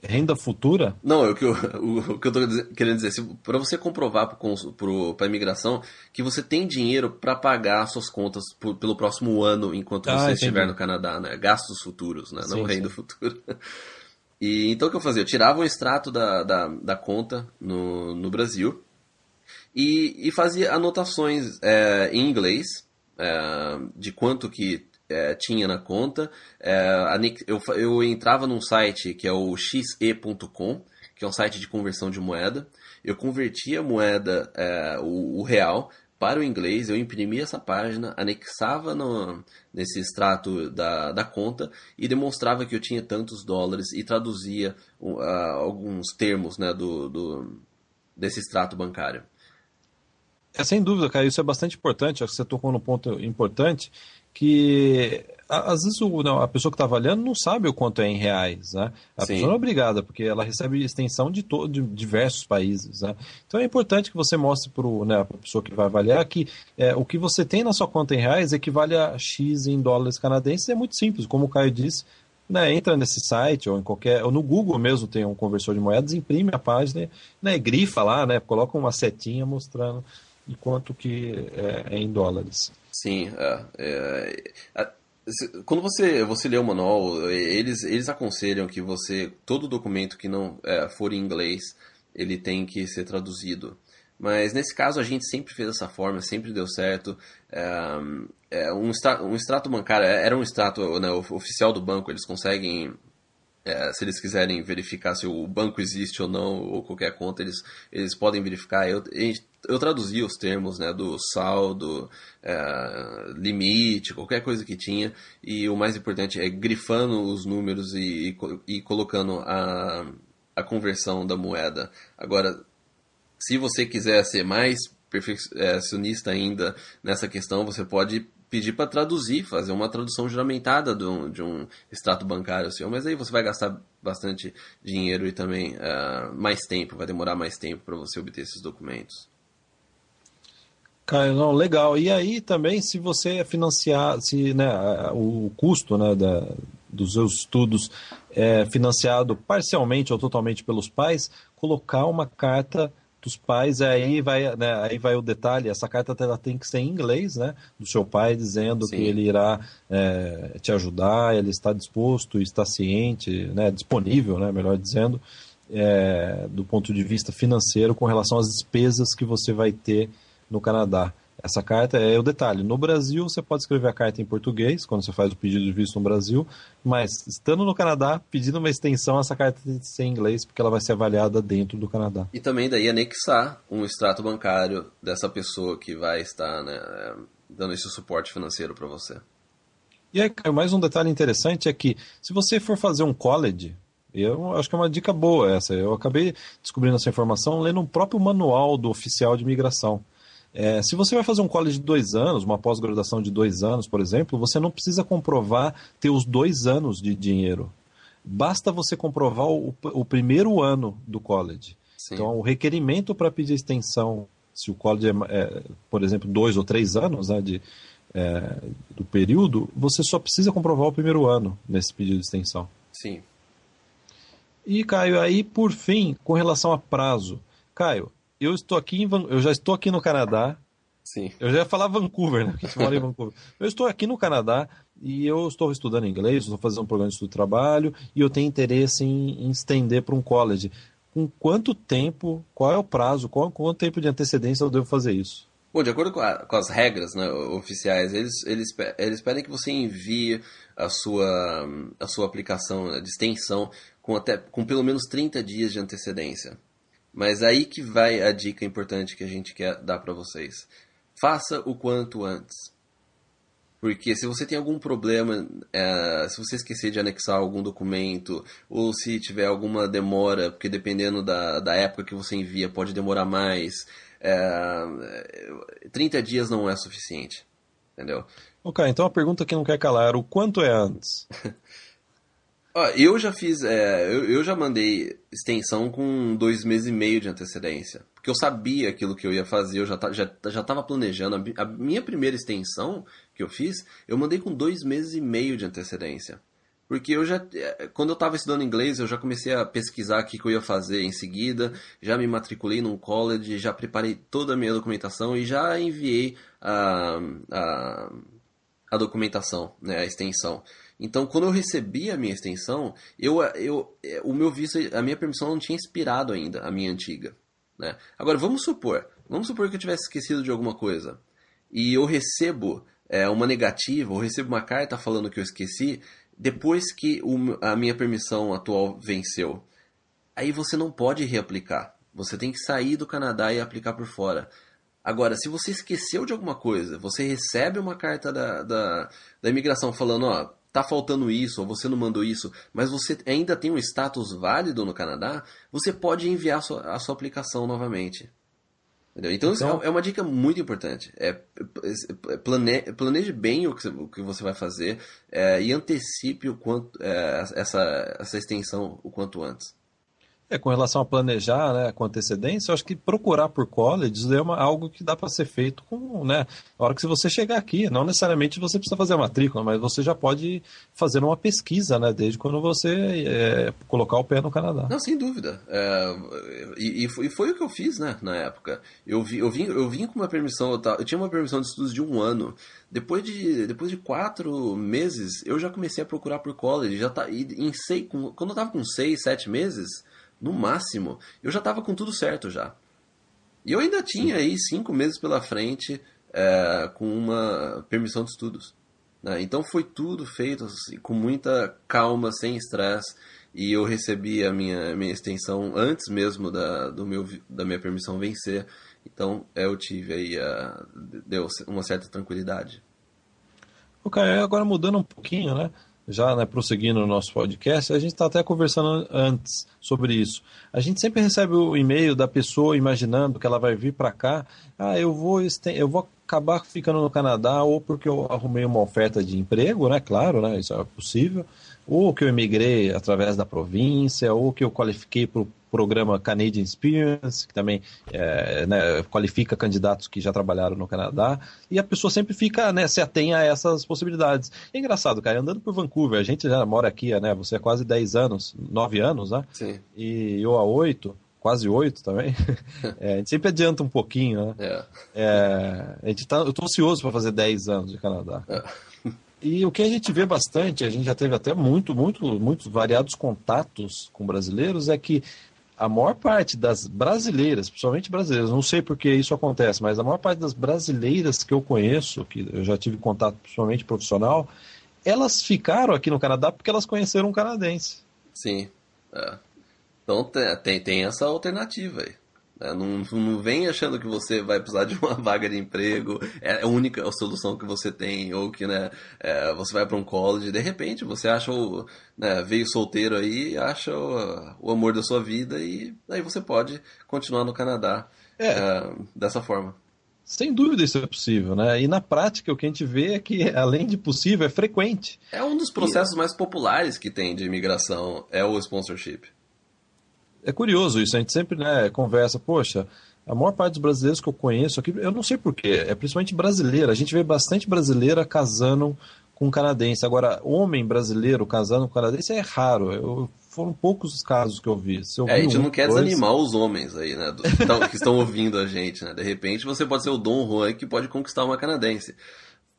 [SPEAKER 1] Renda futura?
[SPEAKER 2] Não, é o que eu, o, o que eu tô querendo dizer. Para você comprovar para a imigração que você tem dinheiro para pagar suas contas por, pelo próximo ano enquanto ah, você entendi. estiver no Canadá, né? Gastos futuros, né? Sim, Não renda sim. futura. E então o que eu fazia? Eu tirava um extrato da, da, da conta no, no Brasil e, e fazia anotações é, em inglês é, de quanto que é, tinha na conta. É, eu, eu entrava num site que é o xe.com, que é um site de conversão de moeda. Eu convertia a moeda, é, o, o real, para o inglês, eu imprimia essa página, anexava no, nesse extrato da, da conta e demonstrava que eu tinha tantos dólares e traduzia uh, alguns termos né, do, do, desse extrato bancário.
[SPEAKER 1] É, sem dúvida, cara, isso é bastante importante. Acho que você tocou no ponto importante que às vezes o, não, a pessoa que está avaliando não sabe o quanto é em reais, né? A Sim. pessoa não é obrigada, porque ela recebe extensão de, todo, de diversos países, né? Então é importante que você mostre para né, a pessoa que vai avaliar que é, o que você tem na sua conta em reais equivale a X em dólares canadenses, é muito simples, como o Caio disse, né, entra nesse site ou em qualquer, ou no Google mesmo tem um conversor de moedas, imprime a página, né, grifa lá, né, coloca uma setinha mostrando quanto que é, é em dólares.
[SPEAKER 2] Sim, é, é, quando você, você lê o manual, eles, eles aconselham que você, todo documento que não é, for em inglês, ele tem que ser traduzido. Mas nesse caso a gente sempre fez dessa forma, sempre deu certo. É, é um, extrato, um extrato bancário, é, era um extrato né, oficial do banco, eles conseguem é, se eles quiserem verificar se o banco existe ou não, ou qualquer conta, eles, eles podem verificar. Eu, eu traduzi os termos né, do saldo, é, limite, qualquer coisa que tinha, e o mais importante é grifando os números e, e, e colocando a, a conversão da moeda. Agora, se você quiser ser mais perfeccionista ainda nessa questão, você pode pedir para traduzir, fazer uma tradução juramentada de um, de um extrato bancário seu, mas aí você vai gastar bastante dinheiro e também uh, mais tempo, vai demorar mais tempo para você obter esses documentos.
[SPEAKER 1] Caio, não, legal. E aí também, se você financiar, se né, o custo né, da, dos seus estudos é financiado parcialmente ou totalmente pelos pais, colocar uma carta dos pais, aí vai, né, aí vai o detalhe, essa carta ela tem que ser em inglês, né, do seu pai dizendo Sim. que ele irá é, te ajudar, ele está disposto, está ciente, né, disponível, né, melhor dizendo, é, do ponto de vista financeiro com relação às despesas que você vai ter no Canadá. Essa carta é o detalhe. No Brasil, você pode escrever a carta em português, quando você faz o pedido de visto no Brasil, mas estando no Canadá, pedindo uma extensão, essa carta tem que ser em inglês, porque ela vai ser avaliada dentro do Canadá.
[SPEAKER 2] E também daí anexar um extrato bancário dessa pessoa que vai estar né, dando esse suporte financeiro para você.
[SPEAKER 1] E aí, mais um detalhe interessante é que, se você for fazer um college, eu acho que é uma dica boa essa. Eu acabei descobrindo essa informação lendo um próprio manual do oficial de imigração. É, se você vai fazer um college de dois anos, uma pós-graduação de dois anos, por exemplo, você não precisa comprovar ter os dois anos de dinheiro. Basta você comprovar o, o primeiro ano do college. Sim. Então, o requerimento para pedir extensão, se o college é, é, por exemplo, dois ou três anos né, de, é, do período, você só precisa comprovar o primeiro ano nesse pedido de extensão.
[SPEAKER 2] Sim.
[SPEAKER 1] E, Caio, aí, por fim, com relação a prazo. Caio, eu estou aqui em, eu já estou aqui no Canadá.
[SPEAKER 2] Sim.
[SPEAKER 1] Eu já ia falar Vancouver, né? Porque mora em Vancouver. Eu estou aqui no Canadá e eu estou estudando inglês, estou fazendo um programa de estudo de trabalho e eu tenho interesse em, em estender para um college. Com quanto tempo, qual é o prazo, qual, quanto tempo de antecedência eu devo fazer isso?
[SPEAKER 2] Bom, de acordo com, a, com as regras né, oficiais, eles, eles, eles pedem que você envie a sua, a sua aplicação de extensão com, até, com pelo menos 30 dias de antecedência. Mas aí que vai a dica importante que a gente quer dar para vocês. Faça o quanto antes. Porque se você tem algum problema, é, se você esquecer de anexar algum documento, ou se tiver alguma demora, porque dependendo da, da época que você envia, pode demorar mais, é, 30 dias não é suficiente. Entendeu?
[SPEAKER 1] Ok, então a pergunta que não quer calar, o quanto é antes?
[SPEAKER 2] eu já fiz, é, eu, eu, já mandei extensão com dois meses e meio de antecedência. Porque eu sabia aquilo que eu ia fazer, eu já, já, já tava planejando. A, a minha primeira extensão que eu fiz, eu mandei com dois meses e meio de antecedência. Porque eu já, é, quando eu estava estudando inglês, eu já comecei a pesquisar o que, eu ia fazer em seguida, já me matriculei num college, já preparei toda a minha documentação e já enviei a, a, a documentação, né, a extensão. Então, quando eu recebi a minha extensão, eu, eu, o meu visto, a minha permissão não tinha expirado ainda, a minha antiga. Né? Agora, vamos supor, vamos supor que eu tivesse esquecido de alguma coisa e eu recebo é, uma negativa, ou recebo uma carta falando que eu esqueci depois que o, a minha permissão atual venceu. Aí você não pode reaplicar. Você tem que sair do Canadá e aplicar por fora. Agora, se você esqueceu de alguma coisa, você recebe uma carta da, da, da imigração falando, ó, tá faltando isso, ou você não mandou isso, mas você ainda tem um status válido no Canadá, você pode enviar a sua, a sua aplicação novamente. Entendeu? Então, então, é uma dica muito importante. É, plane, planeje bem o que, o que você vai fazer é, e antecipe o quanto, é, essa, essa extensão o quanto antes.
[SPEAKER 1] É, com relação a planejar, né, com antecedência, eu acho que procurar por colleges é uma, algo que dá para ser feito com, né, a hora que você chegar aqui, não necessariamente você precisa fazer a matrícula, mas você já pode fazer uma pesquisa, né, desde quando você é, colocar o pé no Canadá.
[SPEAKER 2] Não, sem dúvida. É, e, e, foi, e, foi, o que eu fiz, né, na época. Eu, vi, eu, vim, eu vim com uma permissão, eu, eu tinha uma permissão de estudos de um ano. Depois de, depois de quatro meses, eu já comecei a procurar por college. Já tá, e, em seis, quando eu tava com seis, sete meses, no máximo, eu já estava com tudo certo já. E eu ainda tinha aí cinco meses pela frente é, com uma permissão de estudos. Né? Então foi tudo feito assim, com muita calma, sem estresse. E eu recebi a minha, minha extensão antes mesmo da, do meu, da minha permissão vencer. Então é, eu tive aí, a, deu uma certa tranquilidade.
[SPEAKER 1] Ok, agora mudando um pouquinho, né? Já né, prosseguindo no nosso podcast, a gente está até conversando antes sobre isso. A gente sempre recebe o e-mail da pessoa imaginando que ela vai vir para cá. Ah, eu vou, eu vou acabar ficando no Canadá ou porque eu arrumei uma oferta de emprego, né? Claro, né? Isso é possível. Ou que eu emigrei através da província, ou que eu qualifiquei para o programa Canadian Experience, que também é, né, qualifica candidatos que já trabalharam no Canadá, e a pessoa sempre fica, né, se atém a essas possibilidades. É engraçado, cara, andando por Vancouver, a gente já mora aqui, né, você há quase 10 anos, 9 anos, né?
[SPEAKER 2] Sim.
[SPEAKER 1] E eu há 8, quase 8 também. É, a gente sempre adianta um pouquinho, né?
[SPEAKER 2] É.
[SPEAKER 1] É, a gente tá, eu estou ansioso para fazer 10 anos de Canadá.
[SPEAKER 2] É.
[SPEAKER 1] E o que a gente vê bastante, a gente já teve até muito, muito, muitos variados contatos com brasileiros, é que a maior parte das brasileiras, principalmente brasileiras, não sei porque isso acontece, mas a maior parte das brasileiras que eu conheço, que eu já tive contato principalmente profissional, elas ficaram aqui no Canadá porque elas conheceram um canadense.
[SPEAKER 2] Sim. É. Então tem, tem essa alternativa aí. Né? Não, não vem achando que você vai precisar de uma vaga de emprego, é a única solução que você tem, ou que né, é, você vai para um college, de repente você acha o, né, veio solteiro aí, acha o, o, amor da sua vida e aí você pode continuar no Canadá é. É, dessa forma.
[SPEAKER 1] Sem dúvida isso é possível, né? E na prática o que a gente vê é que, além de possível, é frequente.
[SPEAKER 2] É um dos processos e... mais populares que tem de imigração, é o sponsorship
[SPEAKER 1] é curioso isso, a gente sempre né, conversa, poxa, a maior parte dos brasileiros que eu conheço aqui, eu não sei porquê, é principalmente brasileira. A gente vê bastante brasileira casando com canadense. Agora, homem brasileiro casando com canadense é raro. Eu, foram poucos os casos que eu vi.
[SPEAKER 2] Eu é, a gente um, não quer dois... desanimar os homens aí, né? Do, que estão ouvindo a gente, né? De repente você pode ser o Dom Juan que pode conquistar uma canadense.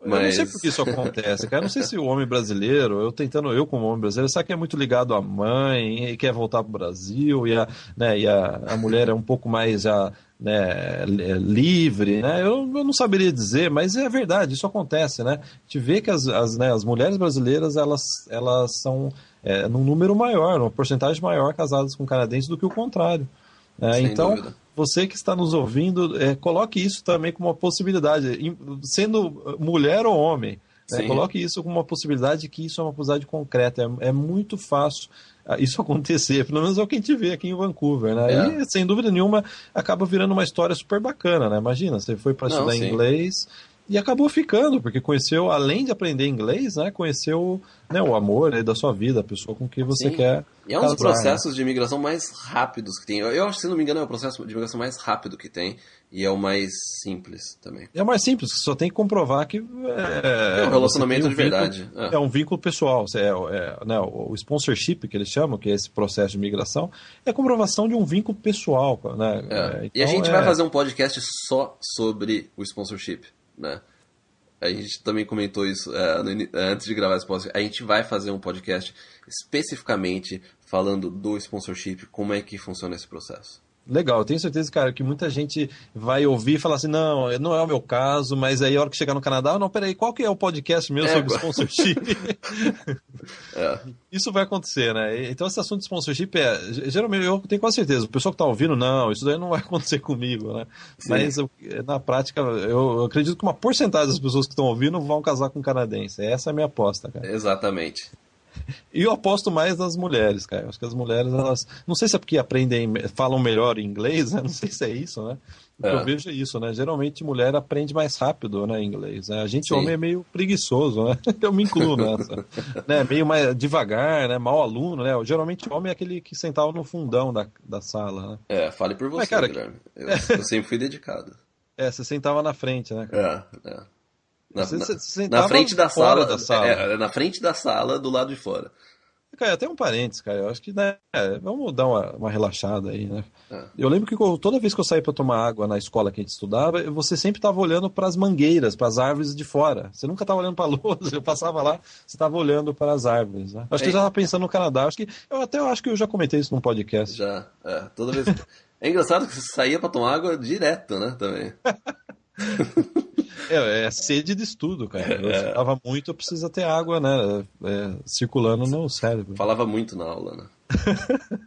[SPEAKER 1] Mas... Eu não sei por que isso acontece, cara. Eu não sei se o homem brasileiro, eu tentando, eu como homem brasileiro, sabe que é muito ligado à mãe e quer voltar para o Brasil e, a, né, e a, a mulher é um pouco mais já, né, livre, né? Eu, eu, não saberia dizer, mas é verdade, isso acontece, né? A gente vê que as, as, né, as mulheres brasileiras, elas, elas são é, num número maior, uma porcentagem maior casadas com canadenses do que o contrário. É, então, dúvida você que está nos ouvindo, é, coloque isso também como uma possibilidade, sendo mulher ou homem. Né? Coloque isso como uma possibilidade, que isso é uma possibilidade concreta. É, é, muito fácil ah, isso acontecer, pelo menos é o que a gente vê aqui em Vancouver. Né? É. E, sem dúvida nenhuma, acaba virando uma história super bacana. Né? Imagina, você foi para estudar sim. inglês e acabou ficando, porque conheceu, além de aprender inglês, né, conheceu né, o amor né, da sua vida, a pessoa com quem você Sim. quer.
[SPEAKER 2] E é um dos processos né? de imigração mais rápidos que tem. Eu, acho, se não me engano, é o processo de imigração mais rápido que tem. E é o mais simples também.
[SPEAKER 1] É o mais simples, você só tem que comprovar que. É,
[SPEAKER 2] é um relacionamento um de verdade.
[SPEAKER 1] Vínculo, é. é. um vínculo pessoal. É, é, né, o sponsorship, que eles chamam, que é esse processo de imigração, é a comprovação de um vínculo pessoal. Né?
[SPEAKER 2] Então, e a gente vai é fazer um podcast só sobre o sponsorship né? A gente também comentou isso é, no, antes de gravar esse podcast. A gente vai fazer um podcast especificamente falando do sponsorship, como é que funciona esse processo.
[SPEAKER 1] Legal, eu tenho certeza, cara, que muita gente vai ouvir e falar assim, não, não é o meu caso, mas aí a hora que chegar no Canadá, não, peraí, qual que é o podcast meu é, sobre sponsorship? é. Isso vai acontecer, né? Então esse assunto de sponsorship é, geralmente, eu tenho quase certeza, o pessoal que tá ouvindo, não, isso daí não vai acontecer comigo, né? Sim. Mas na prática, eu acredito que uma porcentagem das pessoas que estão ouvindo vão casar com canadense, essa é a minha aposta, cara.
[SPEAKER 2] Exatamente.
[SPEAKER 1] E eu aposto mais nas mulheres, cara. Acho que as mulheres, elas. Não sei se é porque aprendem, falam melhor inglês, né? Não sei se é isso, né? É. Eu vejo isso, né? Geralmente mulher aprende mais rápido, né, inglês. Né? A gente, Sim. homem, é meio preguiçoso, né? Eu me incluo nessa. né? Meio mais devagar, né? Mal aluno, né? Geralmente homem é aquele que sentava no fundão da, da sala, né?
[SPEAKER 2] É, fale por você, Mas, cara, Guilherme. Eu, eu sempre fui dedicado.
[SPEAKER 1] É, você sentava na frente, né?
[SPEAKER 2] Cara? É, é. Na, na, na frente da sala, da sala. É, na frente da sala, do lado de fora.
[SPEAKER 1] Cara, até um parênteses, cara. Eu acho que né, vamos dar uma, uma relaxada aí, né? É. Eu lembro que toda vez que eu saía para tomar água na escola que a gente estudava, você sempre estava olhando para as mangueiras, para as árvores de fora. Você nunca estava olhando para a luz. Eu passava lá, você estava olhando para as árvores. Né? Acho é. que eu já estava pensando no Canadá. Acho que eu até acho que eu já comentei isso num podcast.
[SPEAKER 2] Já, é. Toda vez. é engraçado que você saía para tomar água direto, né? Também.
[SPEAKER 1] É, é sede de estudo, cara. Eu é. estava muito, precisa ter água, né? É, circulando no cérebro.
[SPEAKER 2] Falava muito na aula, né?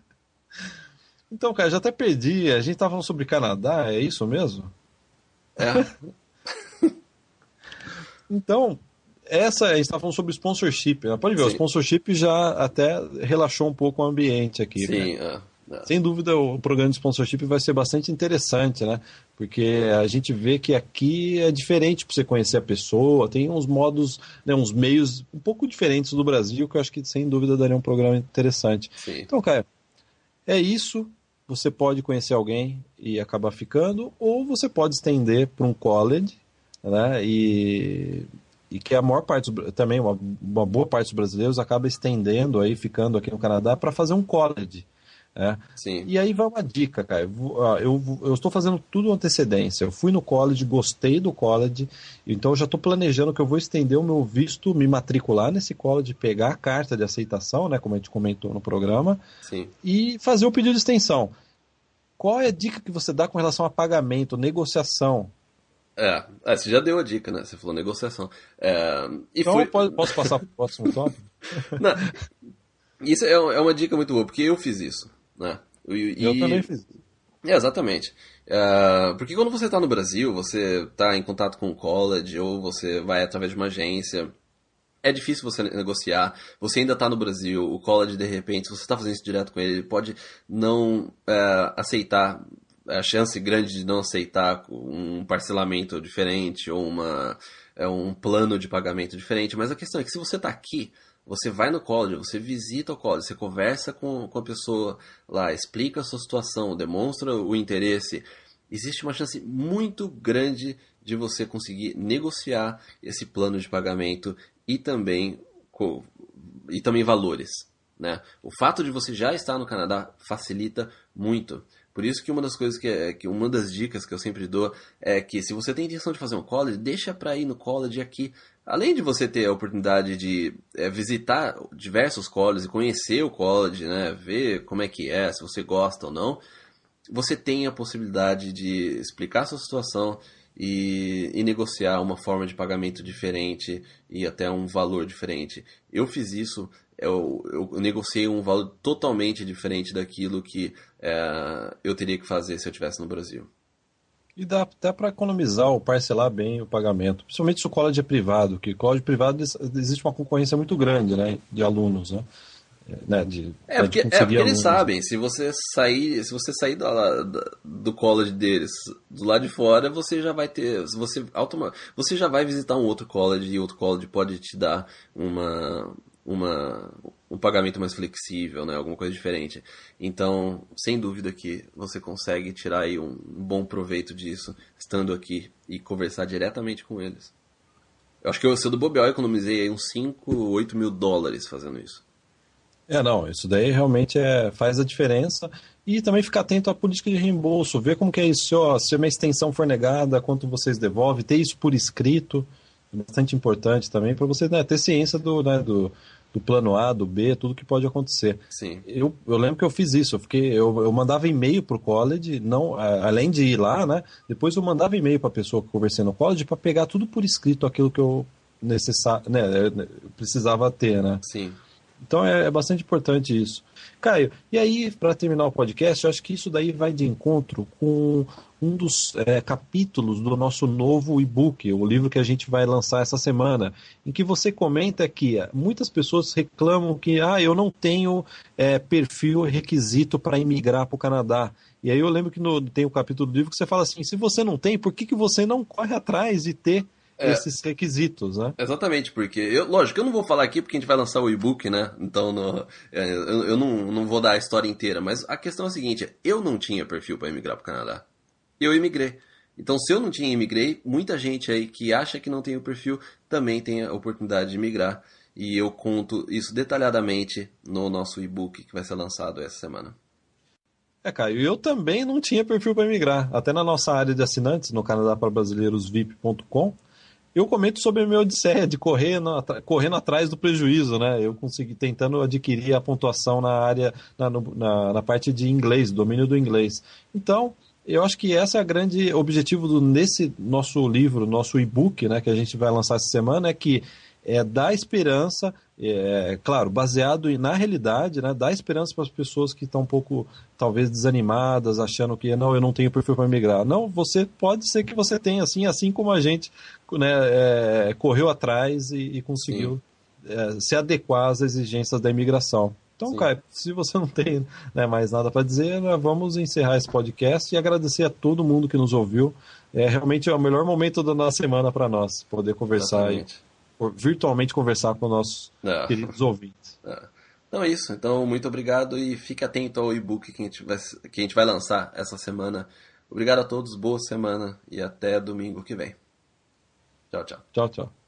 [SPEAKER 1] então, cara, já até perdi. A gente tava falando sobre Canadá, é isso mesmo?
[SPEAKER 2] É.
[SPEAKER 1] então, essa a gente estava falando sobre sponsorship. Né? Pode ver, Sim. o sponsorship já até relaxou um pouco o ambiente aqui.
[SPEAKER 2] Sim, né? é.
[SPEAKER 1] Sem dúvida, o programa de sponsorship vai ser bastante interessante, né? Porque a gente vê que aqui é diferente para você conhecer a pessoa, tem uns modos, né, uns meios um pouco diferentes do Brasil, que eu acho que sem dúvida daria um programa interessante.
[SPEAKER 2] Sim.
[SPEAKER 1] Então, cara, é isso. Você pode conhecer alguém e acabar ficando, ou você pode estender para um college, né? E e que a maior parte também uma, uma, boa parte dos brasileiros acaba estendendo aí ficando aqui no Canadá para fazer um college é. E aí vai uma dica, cara. Eu, eu, estou fazendo tudo antecedência. Eu fui no college, gostei do college, então eu já estou planejando que eu vou estender o meu visto, me matricular nesse college, pegar a carta de aceitação, né, como a gente comentou no programa,
[SPEAKER 2] Sim.
[SPEAKER 1] e fazer o pedido de extensão. Qual é a dica que você dá com relação a pagamento, negociação?
[SPEAKER 2] É, é você já deu a dica, né? Você falou negociação. É,
[SPEAKER 1] então, foi... posso passar para o próximo tópico?
[SPEAKER 2] Não, isso é, é uma dica muito boa, porque eu fiz isso. Né?
[SPEAKER 1] E, eu também fiz.
[SPEAKER 2] É, exatamente. Uh, porque quando você está no Brasil, você está em contato com o college ou você vai através de uma agência, é difícil você negociar. Você ainda está no Brasil, o college de repente, se você está fazendo isso direto com ele, ele pode não uh, aceitar, a chance grande de não aceitar um parcelamento diferente ou uma, um plano de pagamento diferente. Mas a questão é que se você está aqui, você vai no college, você visita o college, você conversa com, com a pessoa lá, explica a sua situação, demonstra o interesse. Existe uma chance muito grande de você conseguir negociar esse plano de pagamento e também, e também valores. Né? O fato de você já estar no Canadá facilita muito. Por isso que uma das coisas que, é, que uma das dicas que eu sempre dou é que se você tem intenção de fazer um college, deixa para ir no college aqui. Além de você ter a oportunidade de é, visitar diversos colleges e conhecer o college, né, ver como é que é, se você gosta ou não, você tem a possibilidade de explicar a sua situação e, e, negociar uma forma de pagamento diferente e até um valor diferente. Eu fiz isso eu, eu negociei um valor totalmente diferente daquilo que é, eu teria que fazer se eu estivesse no Brasil.
[SPEAKER 1] E dá até para economizar ou parcelar bem o pagamento, principalmente se o college é privado, que college privado existe uma concorrência muito grande né, de alunos, né? Né, de,
[SPEAKER 2] é, porque, é porque eles sabem, se você sair, se você sair do, do college deles do lado de fora, você já vai ter. Você, automa, você já vai visitar um outro college e outro college pode te dar uma, uma, um pagamento mais flexível, né? alguma coisa diferente. Então, sem dúvida que você consegue tirar aí um bom proveito disso, estando aqui e conversar diretamente com eles. Eu acho que eu, se eu do Bobeol, economizei aí uns 5, 8 mil dólares fazendo isso.
[SPEAKER 1] É, não, isso daí realmente é, faz a diferença. E também ficar atento à política de reembolso, ver como que é isso, ó, se uma extensão for negada, quanto vocês devolvem, ter isso por escrito bastante importante também para você né, ter ciência do, né, do, do, plano A, do B, tudo que pode acontecer.
[SPEAKER 2] Sim.
[SPEAKER 1] Eu, eu lembro que eu fiz isso, eu, fiquei, eu, eu mandava e-mail para o college, não, além de ir lá, né, depois eu mandava e-mail para a pessoa que conversei no college para pegar tudo por escrito, aquilo que eu necessar, né, precisava ter. Né?
[SPEAKER 2] Sim.
[SPEAKER 1] Então é, é bastante importante isso. Caio, e aí, para terminar o podcast, eu acho que isso daí vai de encontro com um dos é, capítulos do nosso novo e-book, o livro que a gente vai lançar essa semana, em que você comenta que muitas pessoas reclamam que ah, eu não tenho é, perfil requisito para imigrar para o Canadá. E aí eu lembro que no, tem o um capítulo do livro que você fala assim, se você não tem, por que, que você não corre atrás de ter é, esses requisitos, né?
[SPEAKER 2] Exatamente, porque, eu, lógico, eu não vou falar aqui porque a gente vai lançar o e-book, né? Então no, eu, eu não, não vou dar a história inteira, mas a questão é a seguinte: eu não tinha perfil para emigrar para o Canadá eu imigrei. Então, se eu não tinha imigrei, muita gente aí que acha que não tem o perfil também tem a oportunidade de migrar. E eu conto isso detalhadamente no nosso e-book que vai ser lançado essa semana.
[SPEAKER 1] É, Caio, eu também não tinha perfil para migrar. Até na nossa área de assinantes, no Canadá para Brasileiros VIP.com, eu comento sobre a minha odisseia de correr correndo atrás do prejuízo, né? Eu consegui tentando adquirir a pontuação na área, na, na, na parte de inglês, domínio do inglês. Então, eu acho que esse é o grande objetivo do, nesse nosso livro, nosso e-book, né, que a gente vai lançar essa semana, é que é dar esperança, é, claro, baseado na realidade, né, dar esperança para as pessoas que estão um pouco, talvez, desanimadas, achando que não, eu não tenho perfil para migrar. Não, você pode ser que você tenha, assim, assim como a gente né, é, correu atrás e, e conseguiu é, se adequar às exigências da imigração. Então, Sim. Caio, se você não tem né, mais nada para dizer, né, vamos encerrar esse podcast e agradecer a todo mundo que nos ouviu. É realmente é o melhor momento da nossa semana para nós, poder conversar e virtualmente conversar com nossos é. queridos ouvintes.
[SPEAKER 2] É. Então é isso. Então, muito obrigado e fique atento ao e-book que, a gente vai, que a gente vai lançar essa semana. Obrigado a todos, boa semana e até domingo que vem. Tchau, tchau.
[SPEAKER 1] Tchau, tchau.